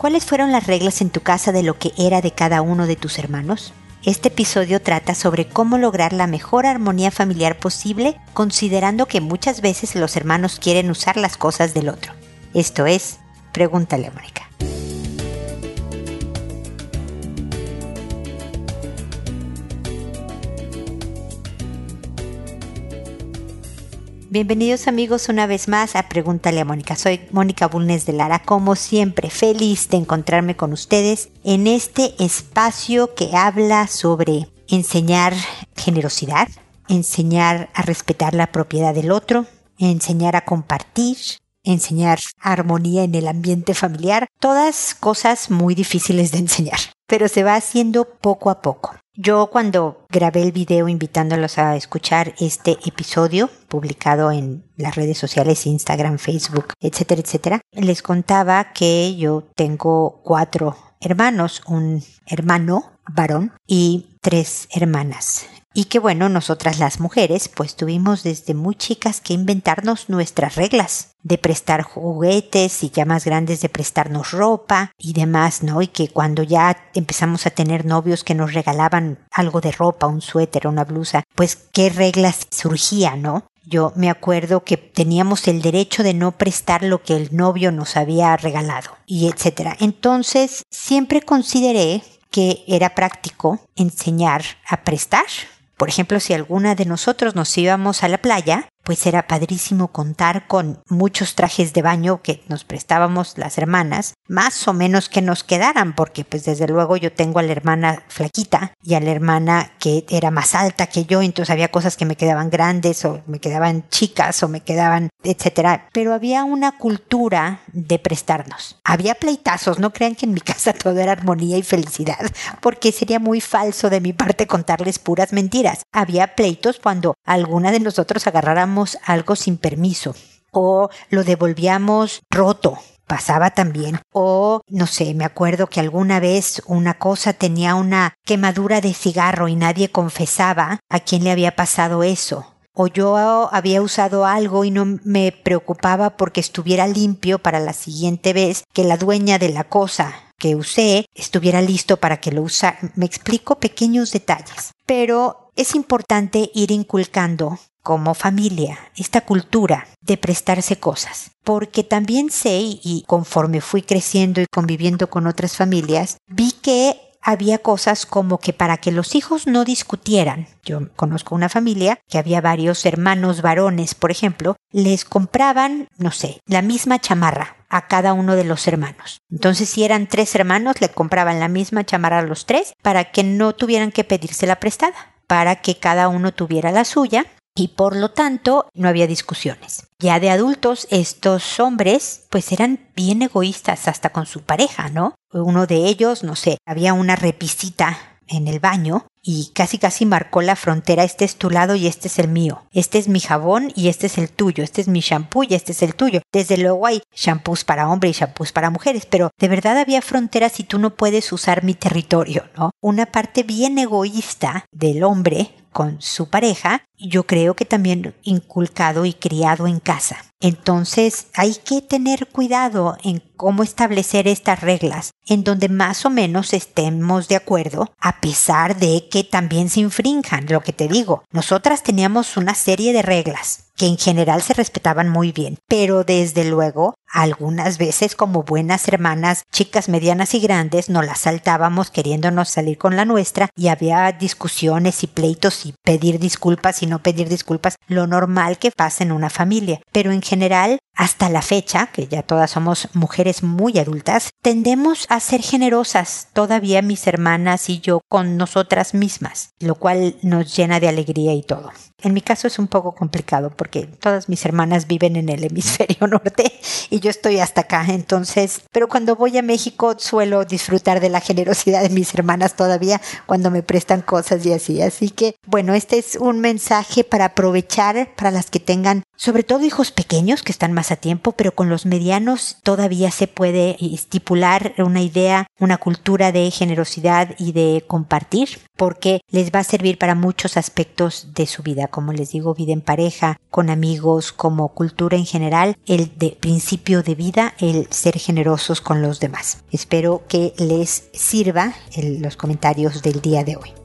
¿Cuáles fueron las reglas en tu casa de lo que era de cada uno de tus hermanos? Este episodio trata sobre cómo lograr la mejor armonía familiar posible, considerando que muchas veces los hermanos quieren usar las cosas del otro. Esto es, pregúntale a Mónica. Bienvenidos amigos una vez más a Pregúntale a Mónica. Soy Mónica Bulnes de Lara, como siempre, feliz de encontrarme con ustedes en este espacio que habla sobre enseñar generosidad, enseñar a respetar la propiedad del otro, enseñar a compartir, enseñar armonía en el ambiente familiar, todas cosas muy difíciles de enseñar, pero se va haciendo poco a poco. Yo cuando grabé el video invitándolos a escuchar este episodio publicado en las redes sociales, Instagram, Facebook, etcétera, etcétera, les contaba que yo tengo cuatro hermanos, un hermano varón y tres hermanas. Y que bueno, nosotras las mujeres pues tuvimos desde muy chicas que inventarnos nuestras reglas de prestar juguetes y ya más grandes de prestarnos ropa y demás, ¿no? Y que cuando ya empezamos a tener novios que nos regalaban algo de ropa, un suéter, una blusa, pues qué reglas surgían, ¿no? Yo me acuerdo que teníamos el derecho de no prestar lo que el novio nos había regalado y etcétera. Entonces, siempre consideré que era práctico enseñar a prestar por ejemplo, si alguna de nosotros nos íbamos a la playa, pues era padrísimo contar con muchos trajes de baño que nos prestábamos las hermanas, más o menos que nos quedaran, porque pues desde luego yo tengo a la hermana flaquita y a la hermana que era más alta que yo, entonces había cosas que me quedaban grandes o me quedaban chicas o me quedaban, etcétera, pero había una cultura de prestarnos. Había pleitazos, no crean que en mi casa todo era armonía y felicidad, porque sería muy falso de mi parte contarles puras mentiras. Había pleitos cuando alguna de nosotros agarráramos algo sin permiso o lo devolvíamos roto. Pasaba también. O, no sé, me acuerdo que alguna vez una cosa tenía una quemadura de cigarro y nadie confesaba a quién le había pasado eso o yo había usado algo y no me preocupaba porque estuviera limpio para la siguiente vez que la dueña de la cosa que usé estuviera listo para que lo usara. Me explico pequeños detalles, pero es importante ir inculcando como familia, esta cultura de prestarse cosas. Porque también sé, y conforme fui creciendo y conviviendo con otras familias, vi que había cosas como que para que los hijos no discutieran, yo conozco una familia que había varios hermanos varones, por ejemplo, les compraban, no sé, la misma chamarra a cada uno de los hermanos. Entonces, si eran tres hermanos, le compraban la misma chamarra a los tres para que no tuvieran que pedírsela prestada, para que cada uno tuviera la suya y por lo tanto no había discusiones. Ya de adultos estos hombres pues eran bien egoístas hasta con su pareja, ¿no? Uno de ellos, no sé, había una repisita en el baño y casi casi marcó la frontera, este es tu lado y este es el mío, este es mi jabón y este es el tuyo, este es mi shampoo y este es el tuyo. Desde luego hay shampoos para hombres y shampoos para mujeres, pero de verdad había fronteras y tú no puedes usar mi territorio, ¿no? Una parte bien egoísta del hombre con su pareja, yo creo que también inculcado y criado en casa. Entonces hay que tener cuidado en cómo establecer estas reglas, en donde más o menos estemos de acuerdo, a pesar de que también se infrinjan, lo que te digo. Nosotras teníamos una serie de reglas que en general se respetaban muy bien, pero desde luego algunas veces como buenas hermanas, chicas medianas y grandes, nos las saltábamos queriéndonos salir con la nuestra y había discusiones y pleitos y pedir disculpas y no pedir disculpas, lo normal que pasa en una familia. Pero en general, hasta la fecha, que ya todas somos mujeres muy adultas, tendemos a ser generosas todavía mis hermanas y yo con nosotras mismas, lo cual nos llena de alegría y todo. En mi caso es un poco complicado porque todas mis hermanas viven en el hemisferio norte y yo estoy hasta acá. Entonces, pero cuando voy a México suelo disfrutar de la generosidad de mis hermanas todavía cuando me prestan cosas y así. Así que, bueno, este es un mensaje para aprovechar para las que tengan sobre todo hijos pequeños que están más a tiempo, pero con los medianos todavía se puede estipular una idea, una cultura de generosidad y de compartir, porque les va a servir para muchos aspectos de su vida, como les digo, vida en pareja, con amigos, como cultura en general, el de principio de vida, el ser generosos con los demás. Espero que les sirva los comentarios del día de hoy.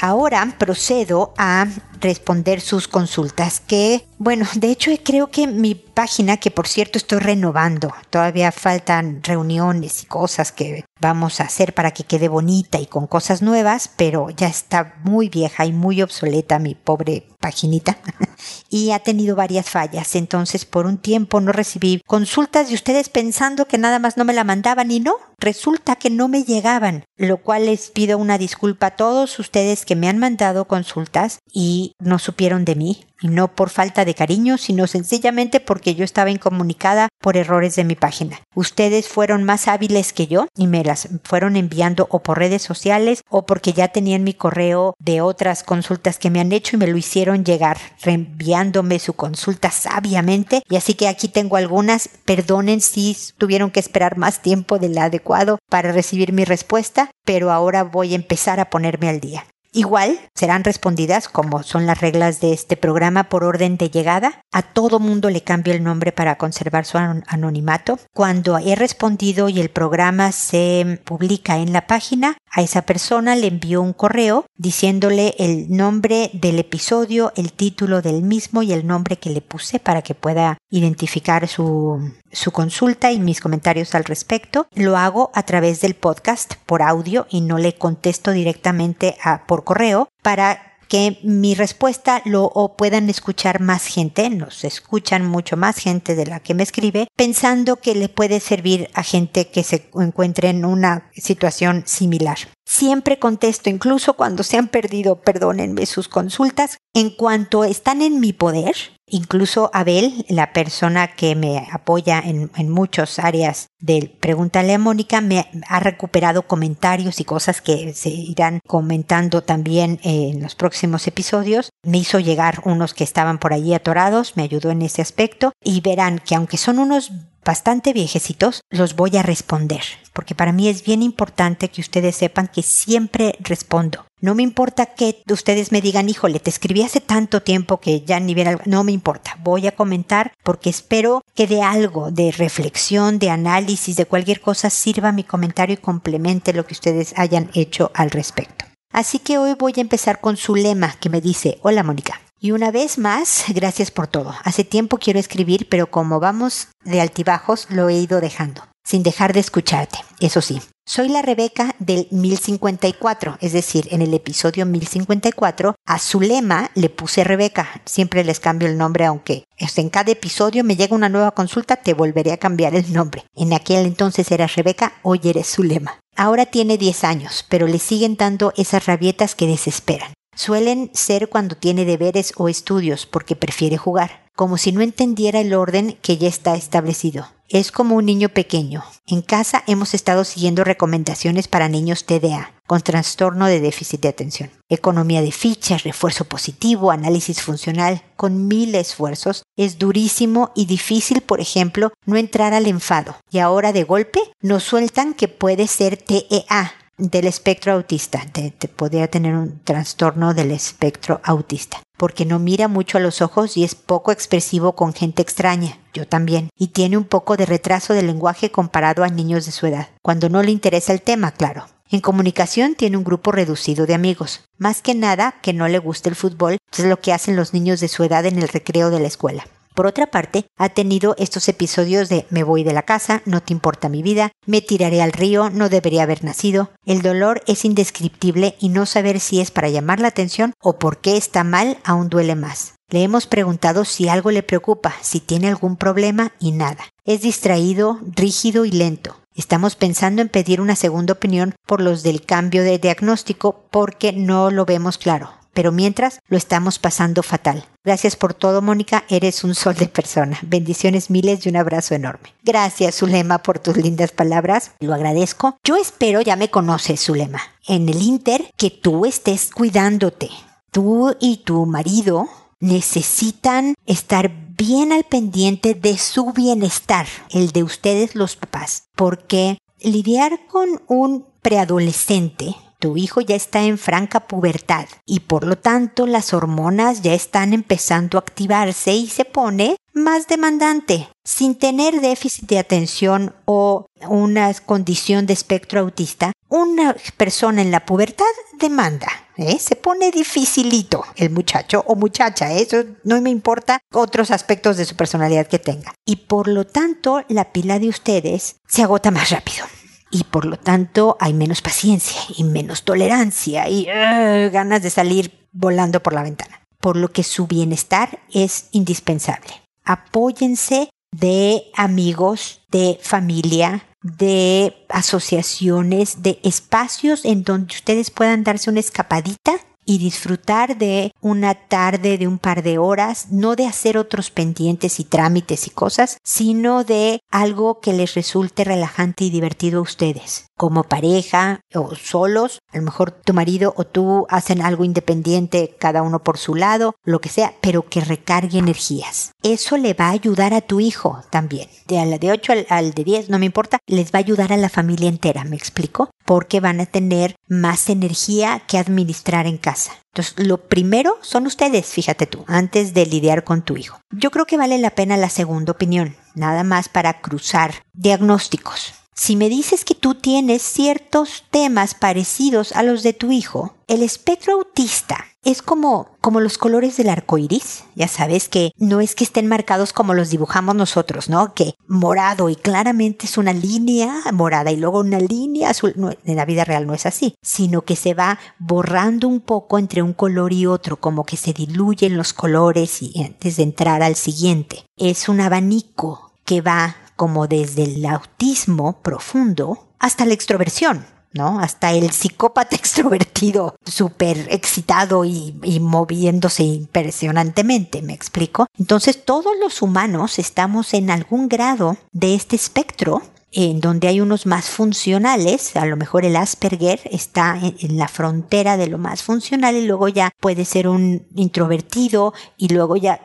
Ahora procedo a responder sus consultas que, bueno, de hecho creo que mi página, que por cierto estoy renovando, todavía faltan reuniones y cosas que vamos a hacer para que quede bonita y con cosas nuevas, pero ya está muy vieja y muy obsoleta mi pobre paginita y ha tenido varias fallas. Entonces, por un tiempo no recibí consultas de ustedes pensando que nada más no me la mandaban y no, resulta que no me llegaban, lo cual les pido una disculpa a todos ustedes que me han mandado consultas y no supieron de mí y no por falta de cariño, sino sencillamente porque yo estaba incomunicada por errores de mi página. Ustedes fueron más hábiles que yo y me las fueron enviando o por redes sociales o porque ya tenían mi correo de otras consultas que me han hecho y me lo hicieron llegar, reenviándome su consulta sabiamente. Y así que aquí tengo algunas. Perdonen si tuvieron que esperar más tiempo del adecuado para recibir mi respuesta, pero ahora voy a empezar a ponerme al día. Igual serán respondidas, como son las reglas de este programa, por orden de llegada. A todo mundo le cambio el nombre para conservar su anonimato. Cuando he respondido y el programa se publica en la página, a esa persona le envío un correo diciéndole el nombre del episodio, el título del mismo y el nombre que le puse para que pueda identificar su, su consulta y mis comentarios al respecto. Lo hago a través del podcast por audio y no le contesto directamente a, por correo para que mi respuesta lo puedan escuchar más gente, nos escuchan mucho más gente de la que me escribe, pensando que le puede servir a gente que se encuentre en una situación similar. Siempre contesto, incluso cuando se han perdido, perdónenme, sus consultas, en cuanto están en mi poder, Incluso Abel, la persona que me apoya en, en muchas áreas del Pregúntale a Mónica, me ha recuperado comentarios y cosas que se irán comentando también en los próximos episodios. Me hizo llegar unos que estaban por allí atorados, me ayudó en ese aspecto y verán que aunque son unos bastante viejecitos, los voy a responder, porque para mí es bien importante que ustedes sepan que siempre respondo. No me importa que ustedes me digan, híjole, te escribí hace tanto tiempo que ya ni bien, no me importa, voy a comentar porque espero que de algo, de reflexión, de análisis, de cualquier cosa sirva mi comentario y complemente lo que ustedes hayan hecho al respecto. Así que hoy voy a empezar con su lema que me dice, hola Mónica, y una vez más, gracias por todo. Hace tiempo quiero escribir, pero como vamos de altibajos, lo he ido dejando, sin dejar de escucharte, eso sí. Soy la Rebeca del 1054, es decir, en el episodio 1054 a su lema le puse Rebeca. Siempre les cambio el nombre, aunque en cada episodio me llega una nueva consulta, te volveré a cambiar el nombre. En aquel entonces era Rebeca, hoy eres su lema. Ahora tiene 10 años, pero le siguen dando esas rabietas que desesperan. Suelen ser cuando tiene deberes o estudios porque prefiere jugar, como si no entendiera el orden que ya está establecido. Es como un niño pequeño. En casa hemos estado siguiendo recomendaciones para niños TDA, con trastorno de déficit de atención. Economía de fichas, refuerzo positivo, análisis funcional, con mil esfuerzos. Es durísimo y difícil, por ejemplo, no entrar al enfado. Y ahora de golpe nos sueltan que puede ser TEA, del espectro autista, te, podría tener un trastorno del espectro autista, porque no mira mucho a los ojos y es poco expresivo con gente extraña, yo también, y tiene un poco de retraso de lenguaje comparado a niños de su edad, cuando no le interesa el tema, claro. En comunicación tiene un grupo reducido de amigos, más que nada que no le guste el fútbol, es lo que hacen los niños de su edad en el recreo de la escuela. Por otra parte, ha tenido estos episodios de me voy de la casa, no te importa mi vida, me tiraré al río, no debería haber nacido. El dolor es indescriptible y no saber si es para llamar la atención o por qué está mal aún duele más. Le hemos preguntado si algo le preocupa, si tiene algún problema y nada. Es distraído, rígido y lento. Estamos pensando en pedir una segunda opinión por los del cambio de diagnóstico porque no lo vemos claro pero mientras lo estamos pasando fatal. Gracias por todo, Mónica, eres un sol de persona. Bendiciones miles y un abrazo enorme. Gracias, Zulema, por tus lindas palabras. Lo agradezco. Yo espero ya me conoces, Zulema. En el Inter, que tú estés cuidándote. Tú y tu marido necesitan estar bien al pendiente de su bienestar, el de ustedes los papás, porque lidiar con un preadolescente tu hijo ya está en franca pubertad y por lo tanto las hormonas ya están empezando a activarse y se pone más demandante. Sin tener déficit de atención o una condición de espectro autista, una persona en la pubertad demanda. ¿eh? Se pone dificilito el muchacho o muchacha. ¿eh? Eso no me importa otros aspectos de su personalidad que tenga. Y por lo tanto, la pila de ustedes se agota más rápido y por lo tanto hay menos paciencia y menos tolerancia y uh, ganas de salir volando por la ventana. Por lo que su bienestar es indispensable. Apóyense de amigos, de familia, de asociaciones, de espacios en donde ustedes puedan darse una escapadita y disfrutar de una tarde, de un par de horas, no de hacer otros pendientes y trámites y cosas, sino de algo que les resulte relajante y divertido a ustedes como pareja o solos, a lo mejor tu marido o tú hacen algo independiente, cada uno por su lado, lo que sea, pero que recargue energías. Eso le va a ayudar a tu hijo también. De la de 8 al, de 10, no me importa, les va a ayudar a la familia entera, ¿me explico? Porque van a tener más energía que administrar en casa. Entonces, lo primero son ustedes, fíjate tú, antes de lidiar con tu hijo. Yo creo que vale la pena la segunda opinión, nada más para cruzar diagnósticos. Si me dices que tú tienes ciertos temas parecidos a los de tu hijo, el espectro autista es como, como los colores del arco iris. Ya sabes que no es que estén marcados como los dibujamos nosotros, ¿no? Que morado y claramente es una línea morada y luego una línea azul. en la vida real no es así, sino que se va borrando un poco entre un color y otro, como que se diluyen los colores y antes de entrar al siguiente. Es un abanico que va como desde el autismo profundo hasta la extroversión, ¿no? Hasta el psicópata extrovertido, súper excitado y, y, moviéndose impresionantemente, ¿me explico? Entonces todos los humanos estamos en algún grado de este espectro en donde hay unos más funcionales, a lo mejor el Asperger está en, la frontera de lo más funcional y luego ya puede ser un introvertido y luego ya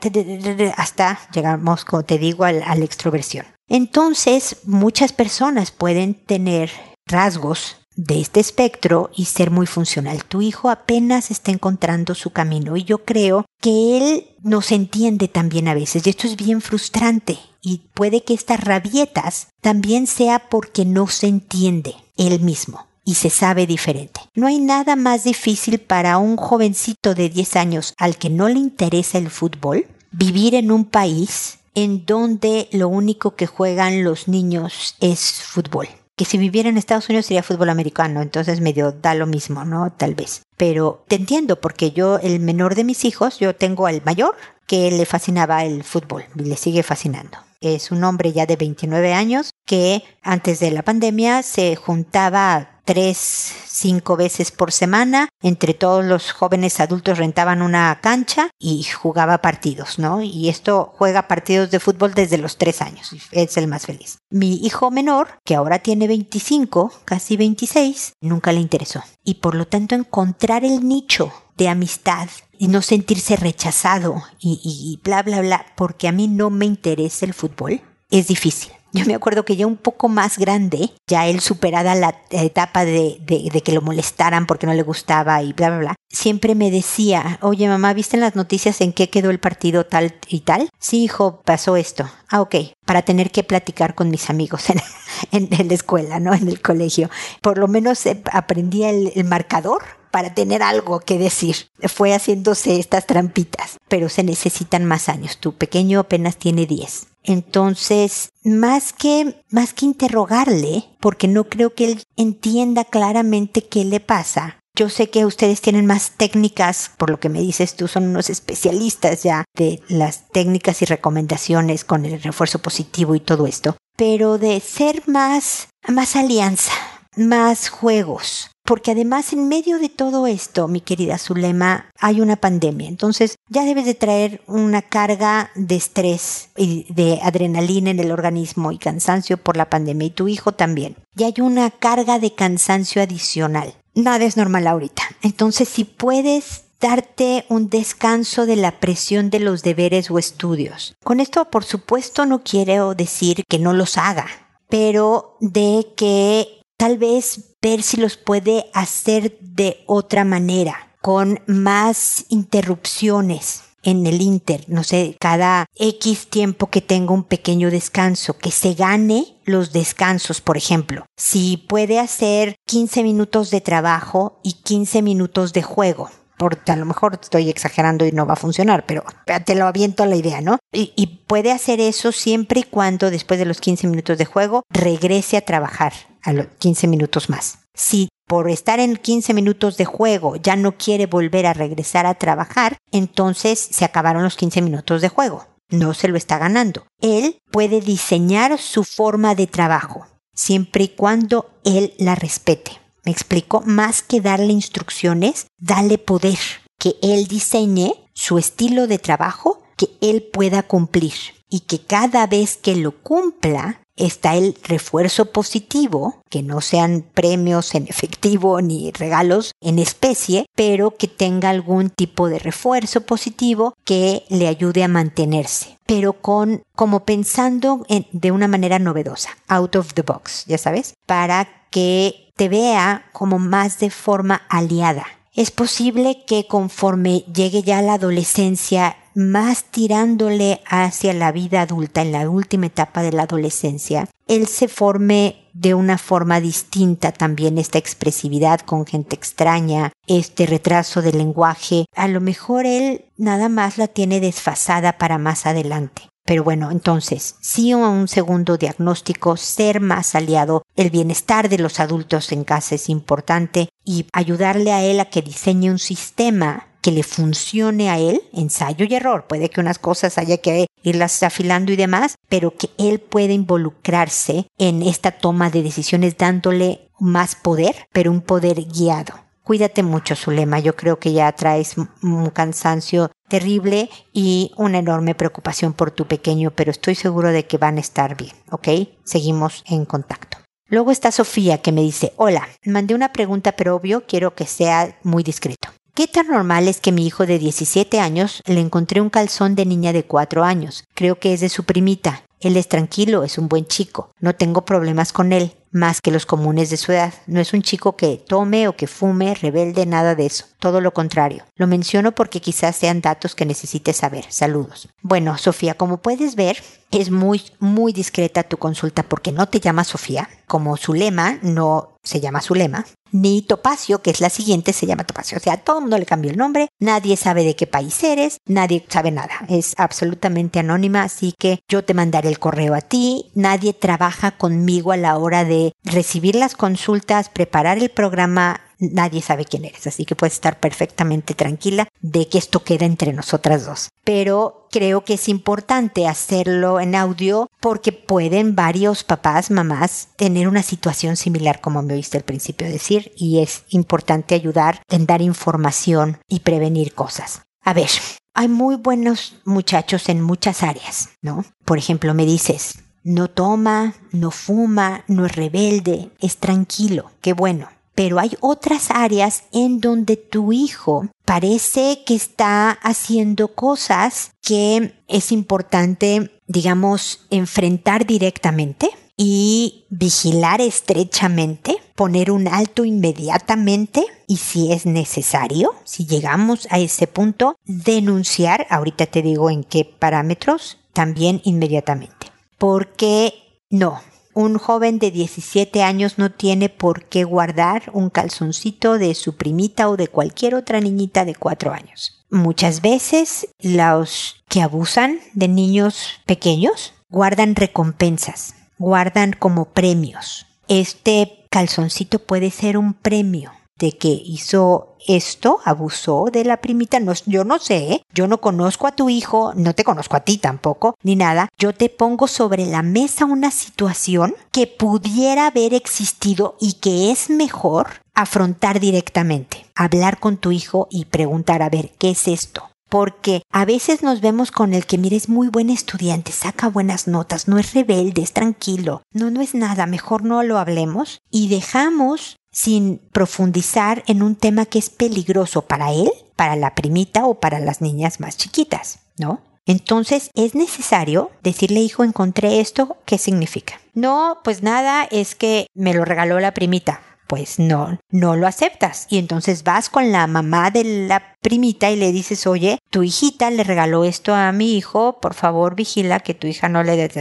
hasta llegamos, como te digo, a la extroversión. Entonces, muchas personas pueden tener rasgos de este espectro y ser muy funcional. Tu hijo apenas está encontrando su camino y yo creo que él nos entiende también a veces y esto es bien frustrante y puede que estas rabietas también sea porque no se entiende él mismo y se sabe diferente. No hay nada más difícil para un jovencito de 10 años al que no le interesa el fútbol vivir en un país en donde lo único que juegan los niños es fútbol. Que si viviera en Estados Unidos sería fútbol americano, entonces medio da lo mismo, ¿no? Tal vez. Pero te entiendo, porque yo, el menor de mis hijos, yo tengo al mayor que le fascinaba el fútbol y le sigue fascinando. Es un hombre ya de 29 años que antes de la pandemia se juntaba tres, cinco veces por semana. Entre todos los jóvenes adultos rentaban una cancha y jugaba partidos, ¿no? Y esto juega partidos de fútbol desde los tres años. Es el más feliz. Mi hijo menor, que ahora tiene 25, casi 26, nunca le interesó. Y por lo tanto encontrar el nicho de amistad y no sentirse rechazado y, bla, bla, bla, porque a mí no me interesa el fútbol, es difícil. Yo me acuerdo que ya un poco más grande, ya él superada la etapa de, de, que lo molestaran porque no le gustaba y bla, bla, bla, siempre me decía, oye mamá, ¿viste en las noticias en qué quedó el partido tal y tal? Sí, hijo, pasó esto. Ah, ok, para tener que platicar con mis amigos en, en, la escuela, ¿no? En el colegio. Por lo menos eh, aprendía el marcador para tener algo que decir. Fue haciéndose estas trampitas, pero se necesitan más años. Tu pequeño apenas tiene 10. Entonces, más que, más que interrogarle, porque no creo que él entienda claramente qué le pasa, yo sé que ustedes tienen más técnicas, por lo que me dices tú, son unos especialistas ya de las técnicas y recomendaciones con el refuerzo positivo y todo esto, pero de ser más, más alianza, más juegos, porque además en medio de todo esto, mi querida Zulema, hay una pandemia. Entonces ya debes de traer una carga de estrés y de adrenalina en el organismo y cansancio por la pandemia y tu hijo también. Y hay una carga de cansancio adicional. Nada es normal ahorita. Entonces si puedes darte un descanso de la presión de los deberes o estudios. Con esto, por supuesto, no quiero decir que no los haga, pero de que tal vez ver si los puede hacer de otra manera, con más interrupciones en el Inter, no sé, cada X tiempo que tenga un pequeño descanso, que se gane los descansos, por ejemplo. Si puede hacer 15 minutos de trabajo y 15 minutos de juego. Porque a lo mejor estoy exagerando y no va a funcionar, pero te lo aviento a la idea, ¿no? Y, y puede hacer eso siempre y cuando después de los 15 minutos de juego regrese a trabajar a los 15 minutos más. Si por estar en 15 minutos de juego ya no quiere volver a regresar a trabajar, entonces se acabaron los 15 minutos de juego. No se lo está ganando. Él puede diseñar su forma de trabajo, siempre y cuando él la respete. Me explico, más que darle instrucciones, dale poder, que él diseñe su estilo de trabajo que él pueda cumplir. Y que cada vez que lo cumpla, está el refuerzo positivo, que no sean premios en efectivo ni regalos en especie, pero que tenga algún tipo de refuerzo positivo que le ayude a mantenerse, pero con como pensando en, de una manera novedosa, out of the box, ya sabes, para que te vea como más de forma aliada. Es posible que conforme llegue ya la adolescencia más tirándole hacia la vida adulta, en la última etapa de la adolescencia, él se forme de una forma distinta también esta expresividad con gente extraña, este retraso del lenguaje, a lo mejor él nada más la tiene desfasada para más adelante. Pero bueno, entonces, sí un segundo diagnóstico, ser más aliado, el bienestar de los adultos en casa es importante y ayudarle a él a que diseñe un sistema que le funcione a él, ensayo y error. Puede que unas cosas haya que irlas afilando y demás, pero que él pueda involucrarse en esta toma de decisiones dándole más poder, pero un poder guiado. Cuídate mucho, Zulema. Yo creo que ya traes un cansancio terrible y una enorme preocupación por tu pequeño, pero estoy seguro de que van a estar bien, ¿ok? Seguimos en contacto. Luego está Sofía que me dice, hola, mandé una pregunta, pero obvio quiero que sea muy discreto. ¿Qué tan normal es que mi hijo de 17 años le encontré un calzón de niña de 4 años? Creo que es de su primita. Él es tranquilo, es un buen chico. No tengo problemas con él, más que los comunes de su edad. No es un chico que tome o que fume, rebelde, nada de eso. Todo lo contrario. Lo menciono porque quizás sean datos que necesites saber. Saludos. Bueno, Sofía, como puedes ver, es muy, muy discreta tu consulta porque no te llama Sofía. Como su lema no se llama su lema ni Topacio, que es la siguiente, se llama Topacio. O sea, todo el mundo le cambió el nombre, nadie sabe de qué país eres, nadie sabe nada. Es absolutamente anónima, así que yo te mandaré el correo a ti. Nadie trabaja conmigo a la hora de recibir las consultas, preparar el programa nadie sabe quién eres, así que puedes estar perfectamente tranquila de que esto queda entre nosotras dos. Pero creo que es importante hacerlo en audio porque pueden varios papás, mamás tener una situación similar como me oíste al principio decir y es importante ayudar en dar información y prevenir cosas. A ver, hay muy buenos muchachos en muchas áreas, ¿no? Por ejemplo, me dices, no toma, no fuma, no es rebelde, es tranquilo, qué bueno pero hay otras áreas en donde tu hijo parece que está haciendo cosas que es importante, digamos, enfrentar directamente y vigilar estrechamente, poner un alto inmediatamente y si es necesario, si llegamos a ese punto, denunciar, ahorita te digo en qué parámetros, también inmediatamente. Porque no, un joven de 17 años no tiene por qué guardar un calzoncito de su primita o de cualquier otra niñita de 4 años. Muchas veces los que abusan de niños pequeños guardan recompensas, guardan como premios. Este calzoncito puede ser un premio de que hizo esto, abusó de la primita, no, yo no sé, yo no conozco a tu hijo, no te conozco a ti tampoco, ni nada, yo te pongo sobre la mesa una situación que pudiera haber existido y que es mejor afrontar directamente, hablar con tu hijo y preguntar, a ver, ¿qué es esto? porque a veces nos vemos con el que, mire, es muy buen estudiante, saca buenas notas, no es rebelde, es tranquilo. No, no es nada, mejor no lo hablemos y dejamos sin profundizar en un tema que es peligroso para él para la primita o para las niñas más chiquitas, ¿no? Entonces es necesario decirle, hijo, encontré esto, ¿qué significa? No, pues nada, es que me lo regaló la primita pues no, no lo aceptas. Y entonces vas con la mamá de la primita y le dices, oye, tu hijita le regaló esto a mi hijo, por favor vigila que tu hija no le dé...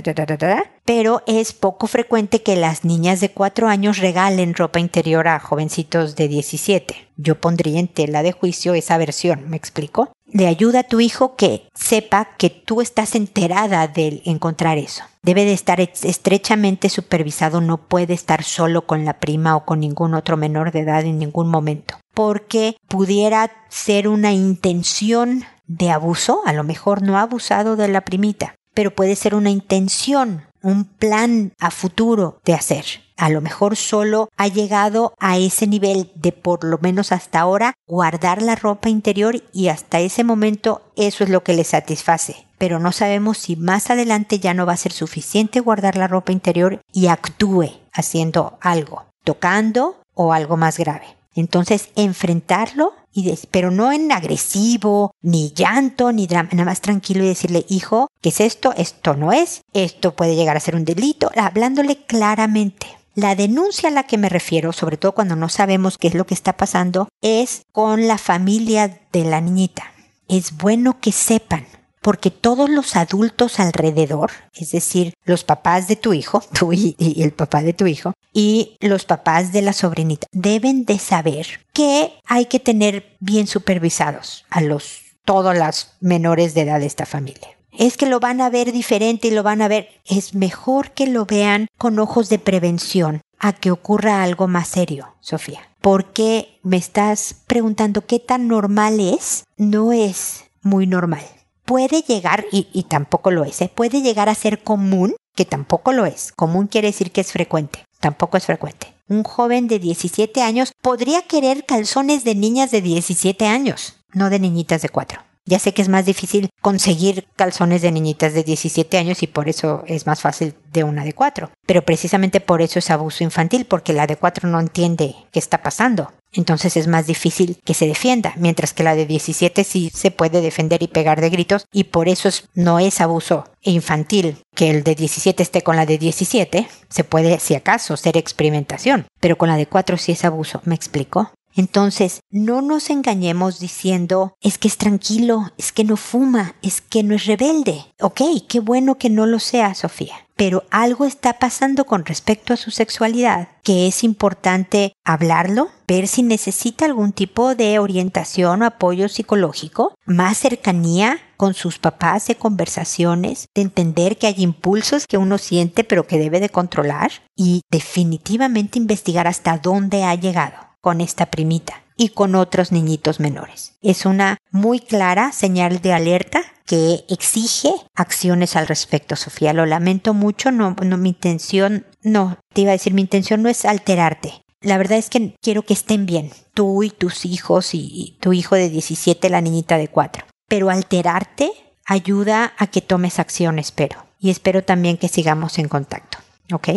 Pero es poco frecuente que las niñas de cuatro años regalen ropa interior a jovencitos de 17. Yo pondría en tela de juicio esa versión, ¿me explico? Le ayuda a tu hijo que sepa que tú estás enterada de encontrar eso. Debe de estar estrechamente supervisado, no puede estar solo con la prima o con ningún otro menor de edad en ningún momento, porque pudiera ser una intención de abuso, a lo mejor no ha abusado de la primita, pero puede ser una intención, un plan a futuro de hacer. A lo mejor solo ha llegado a ese nivel de por lo menos hasta ahora guardar la ropa interior y hasta ese momento eso es lo que le satisface. Pero no sabemos si más adelante ya no va a ser suficiente guardar la ropa interior y actúe haciendo algo, tocando o algo más grave. Entonces, enfrentarlo, y pero no en agresivo, ni llanto, ni drama, nada más tranquilo y decirle, hijo, ¿qué es esto? Esto no es, esto puede llegar a ser un delito, hablándole claramente. La denuncia a la que me refiero, sobre todo cuando no sabemos qué es lo que está pasando, es con la familia de la niñita. Es bueno que sepan porque todos los adultos alrededor, es decir, los papás de tu hijo, tú y, el papá de tu hijo, y los papás de la sobrinita, deben de saber que hay que tener bien supervisados a los todos los menores de edad de esta familia. Es que lo van a ver diferente y lo van a ver. Es mejor que lo vean con ojos de prevención a que ocurra algo más serio, Sofía. Porque me estás preguntando qué tan normal es. No es muy normal puede llegar, y, tampoco lo es, ¿eh? puede llegar a ser común, que tampoco lo es. Común quiere decir que es frecuente, tampoco es frecuente. Un joven de 17 años podría querer calzones de niñas de 17 años, no de niñitas de 4. Ya sé que es más difícil conseguir calzones de niñitas de 17 años y por eso es más fácil de una de 4. Pero precisamente por eso es abuso infantil, porque la de 4 no entiende qué está pasando. Entonces es más difícil que se defienda, mientras que la de 17 sí se puede defender y pegar de gritos y por eso no es abuso infantil que el de 17 esté con la de 17. Se puede, si acaso, ser experimentación, pero con la de 4 sí es abuso. ¿Me explico? Entonces, no nos engañemos diciendo, es que es tranquilo, es que no fuma, es que no es rebelde. Ok, qué bueno que no lo sea, Sofía. Pero algo está pasando con respecto a su sexualidad que es importante hablarlo, ver si necesita algún tipo de orientación o apoyo psicológico, más cercanía con sus papás de conversaciones, de entender que hay impulsos que uno siente pero que debe de controlar y definitivamente investigar hasta dónde ha llegado con esta primita y con otros niñitos menores. Es una muy clara señal de alerta que exige acciones al respecto, Sofía. Lo lamento mucho, no, no, mi intención, no, te iba a decir, mi intención no es alterarte. La verdad es que quiero que estén bien, tú y tus hijos y, tu hijo de 17, la niñita de 4. Pero alterarte ayuda a que tomes acción, espero. Y espero también que sigamos en contacto. ¿Ok?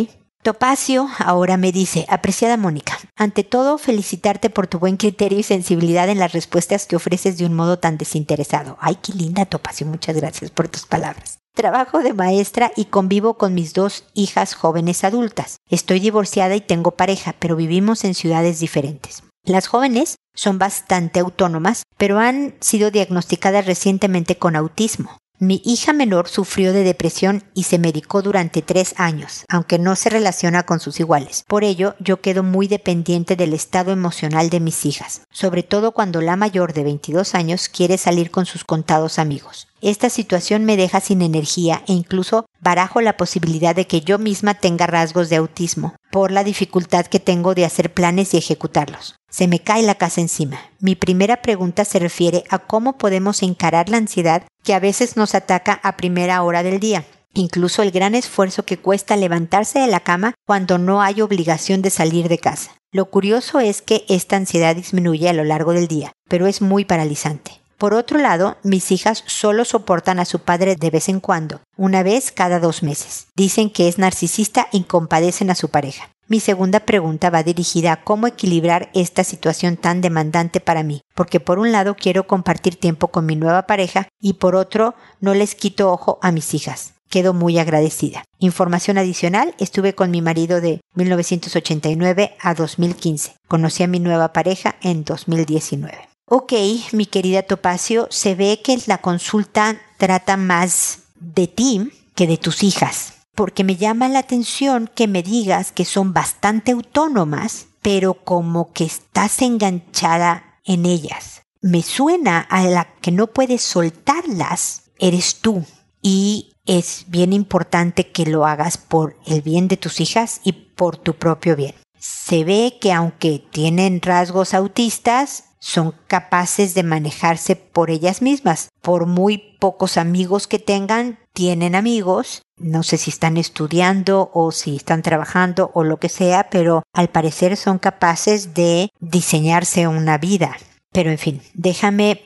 Topacio ahora me dice, apreciada Mónica, ante todo felicitarte por tu buen criterio y sensibilidad en las respuestas que ofreces de un modo tan desinteresado. Ay, qué linda Topacio, muchas gracias por tus palabras. Trabajo de maestra y convivo con mis dos hijas jóvenes adultas. Estoy divorciada y tengo pareja, pero vivimos en ciudades diferentes. Las jóvenes son bastante autónomas, pero han sido diagnosticadas recientemente con autismo. Mi hija menor sufrió de depresión y se medicó durante tres años, aunque no se relaciona con sus iguales. Por ello, yo quedo muy dependiente del estado emocional de mis hijas, sobre todo cuando la mayor de 22 años quiere salir con sus contados amigos. Esta situación me deja sin energía e incluso barajo la posibilidad de que yo misma tenga rasgos de autismo, por la dificultad que tengo de hacer planes y ejecutarlos. Se me cae la casa encima. Mi primera pregunta se refiere a cómo podemos encarar la ansiedad que a veces nos ataca a primera hora del día. Incluso el gran esfuerzo que cuesta levantarse de la cama cuando no hay obligación de salir de casa. Lo curioso es que esta ansiedad disminuye a lo largo del día, pero es muy paralizante. Por otro lado, mis hijas solo soportan a su padre de vez en cuando, una vez cada dos meses. Dicen que es narcisista y compadecen a su pareja. Mi segunda pregunta va dirigida a cómo equilibrar esta situación tan demandante para mí, porque por un lado quiero compartir tiempo con mi nueva pareja y por otro no les quito ojo a mis hijas. Quedo muy agradecida. Información adicional, estuve con mi marido de 1989 a 2015. Conocí a mi nueva pareja en 2019. Ok, mi querida Topacio, se ve que la consulta trata más de ti que de tus hijas, porque me llama la atención que me digas que son bastante autónomas, pero como que estás enganchada en ellas. Me suena a la que no puedes soltarlas, eres tú. Y es bien importante que lo hagas por el bien de tus hijas y por tu propio bien. Se ve que aunque tienen rasgos autistas, son capaces de manejarse por ellas mismas. Por muy pocos amigos que tengan, tienen amigos. No sé si están estudiando o si están trabajando o lo que sea, pero al parecer son capaces de diseñarse una vida. Pero en fin, déjame,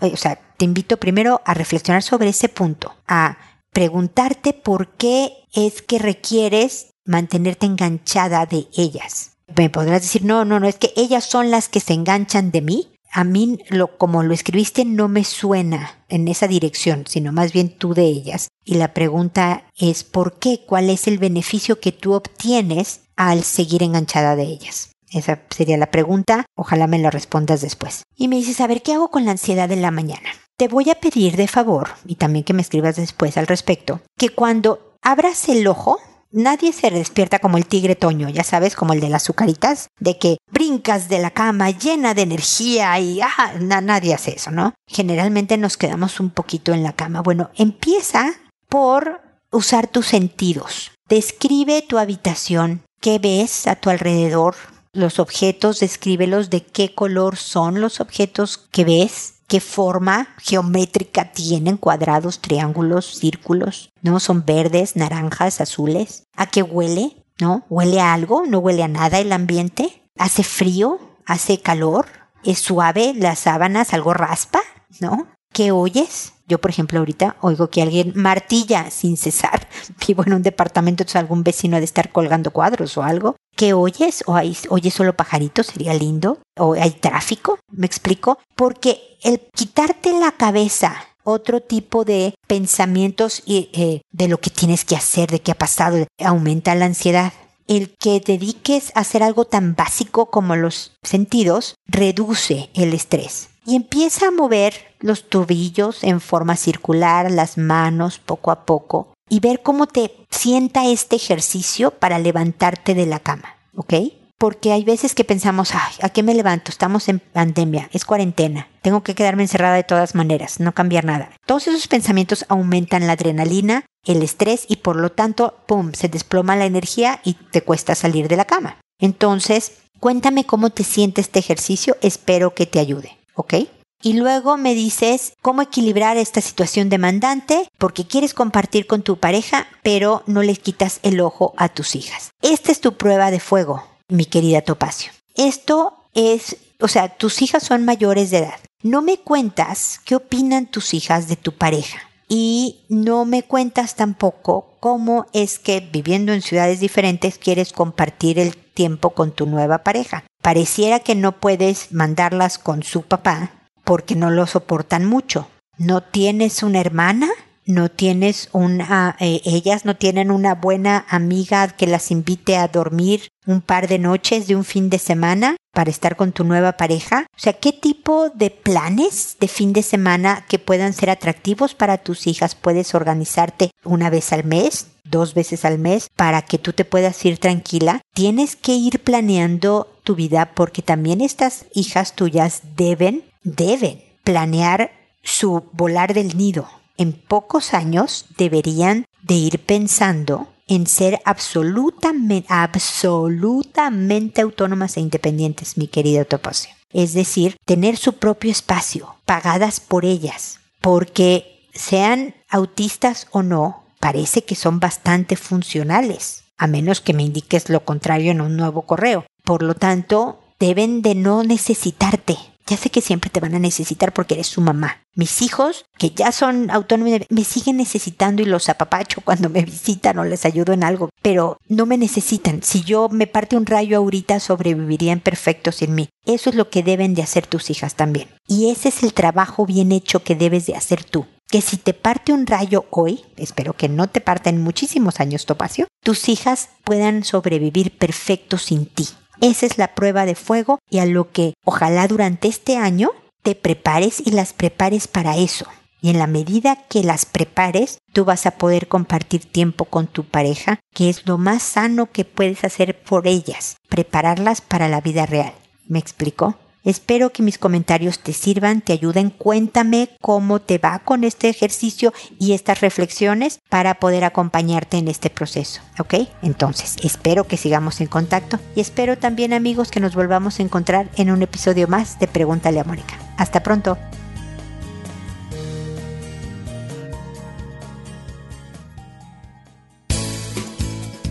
o sea, te invito primero a reflexionar sobre ese punto, a preguntarte por qué es que requieres mantenerte enganchada de ellas me podrás decir, no, no, no, es que ellas son las que se enganchan de mí. A mí, lo, como lo escribiste, no me suena en esa dirección, sino más bien tú de ellas. Y la pregunta es, ¿por qué? ¿Cuál es el beneficio que tú obtienes al seguir enganchada de ellas? Esa sería la pregunta. Ojalá me la respondas después. Y me dices, a ver, ¿qué hago con la ansiedad de la mañana? Te voy a pedir de favor, y también que me escribas después al respecto, que cuando abras el ojo, Nadie se despierta como el tigre Toño, ya sabes, como el de las azucaritas, de que brincas de la cama llena de energía y ah, nadie hace eso, ¿no? Generalmente nos quedamos un poquito en la cama. Bueno, empieza por usar tus sentidos. Describe tu habitación, qué ves a tu alrededor, los objetos, descríbelos de qué color son los objetos que ves, qué forma geométrica tienen, cuadrados, triángulos, círculos, ¿no? Son verdes, naranjas, azules. ¿A qué huele? ¿No? ¿Huele a algo? ¿No huele a nada el ambiente? ¿Hace frío? ¿Hace calor? ¿Es suave las sábanas? ¿Algo raspa? ¿No? ¿Qué oyes? Yo, por ejemplo, ahorita oigo que alguien martilla sin cesar. Vivo en un departamento, entonces algún vecino ha de estar colgando cuadros o algo. ¿Qué oyes? ¿O hay, oyes solo pajaritos? Sería lindo. ¿O hay tráfico? ¿Me explico? Porque el quitarte la cabeza otro tipo de pensamientos y, eh, de lo que tienes que hacer, de qué ha pasado, aumenta la ansiedad. El que dediques a hacer algo tan básico como los sentidos reduce el estrés y empieza a mover los tobillos en forma circular, las manos poco a poco y ver cómo te sienta este ejercicio para levantarte de la cama, ¿ok? Porque hay veces que pensamos, ay, ¿a qué me levanto? Estamos en pandemia, es cuarentena, tengo que quedarme encerrada de todas maneras, no cambiar nada. Todos esos pensamientos aumentan la adrenalina, el estrés y por lo tanto, ¡pum!, se desploma la energía y te cuesta salir de la cama. Entonces, cuéntame cómo te siente este ejercicio, espero que te ayude, ¿ok? Y luego me dices cómo equilibrar esta situación demandante porque quieres compartir con tu pareja, pero no le quitas el ojo a tus hijas. Esta es tu prueba de fuego, mi querida Topacio. Esto es, o sea, tus hijas son mayores de edad. No me cuentas qué opinan tus hijas de tu pareja. Y no me cuentas tampoco cómo es que viviendo en ciudades diferentes quieres compartir el tiempo con tu nueva pareja. Pareciera que no puedes mandarlas con su papá porque no lo soportan mucho. ¿No tienes una hermana? ¿No tienes una... Eh, ellas no tienen una buena amiga que las invite a dormir un par de noches de un fin de semana para estar con tu nueva pareja? O sea, ¿qué tipo de planes de fin de semana que puedan ser atractivos para tus hijas puedes organizarte una vez al mes? Dos veces al mes para que tú te puedas ir tranquila, tienes que ir planeando tu vida porque también estas hijas tuyas deben deben planear su volar del nido. En pocos años deberían de ir pensando en ser absolutamente, absolutamente autónomas e independientes, mi querido Topacio. Es decir, tener su propio espacio, pagadas por ellas, porque sean autistas o no, parece que son bastante funcionales, a menos que me indiques lo contrario en un nuevo correo. Por lo tanto, deben de no necesitarte, Ya sé que siempre te van a necesitar porque eres su mamá. Mis hijos, que ya son autónomos, me siguen necesitando y los apapacho cuando me visitan o les ayudo en algo, pero no me necesitan. Si yo me parte un rayo ahorita, sobrevivirían perfectos sin mí. Eso es lo que deben de hacer tus hijas también. Y ese es el trabajo bien hecho que debes de hacer tú que si te parte un rayo hoy, espero que no te parta en muchísimos años, Topacio, tus hijas puedan sobrevivir perfectos sin ti. Esa es la prueba de fuego y a lo que ojalá durante este año te prepares y las prepares para eso. Y en la medida que las prepares, tú vas a poder compartir tiempo con tu pareja, que es lo más sano que puedes hacer por ellas, prepararlas para la vida real. ¿Me explico? Espero que mis comentarios te sirvan, te ayuden. Cuéntame cómo te va con este ejercicio y estas reflexiones para poder acompañarte en este proceso. ¿Ok? Entonces, espero que sigamos en contacto y espero también amigos que nos volvamos a encontrar en un episodio más de Pregúntale a Mónica. Hasta pronto.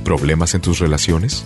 ¿Problemas en tus relaciones?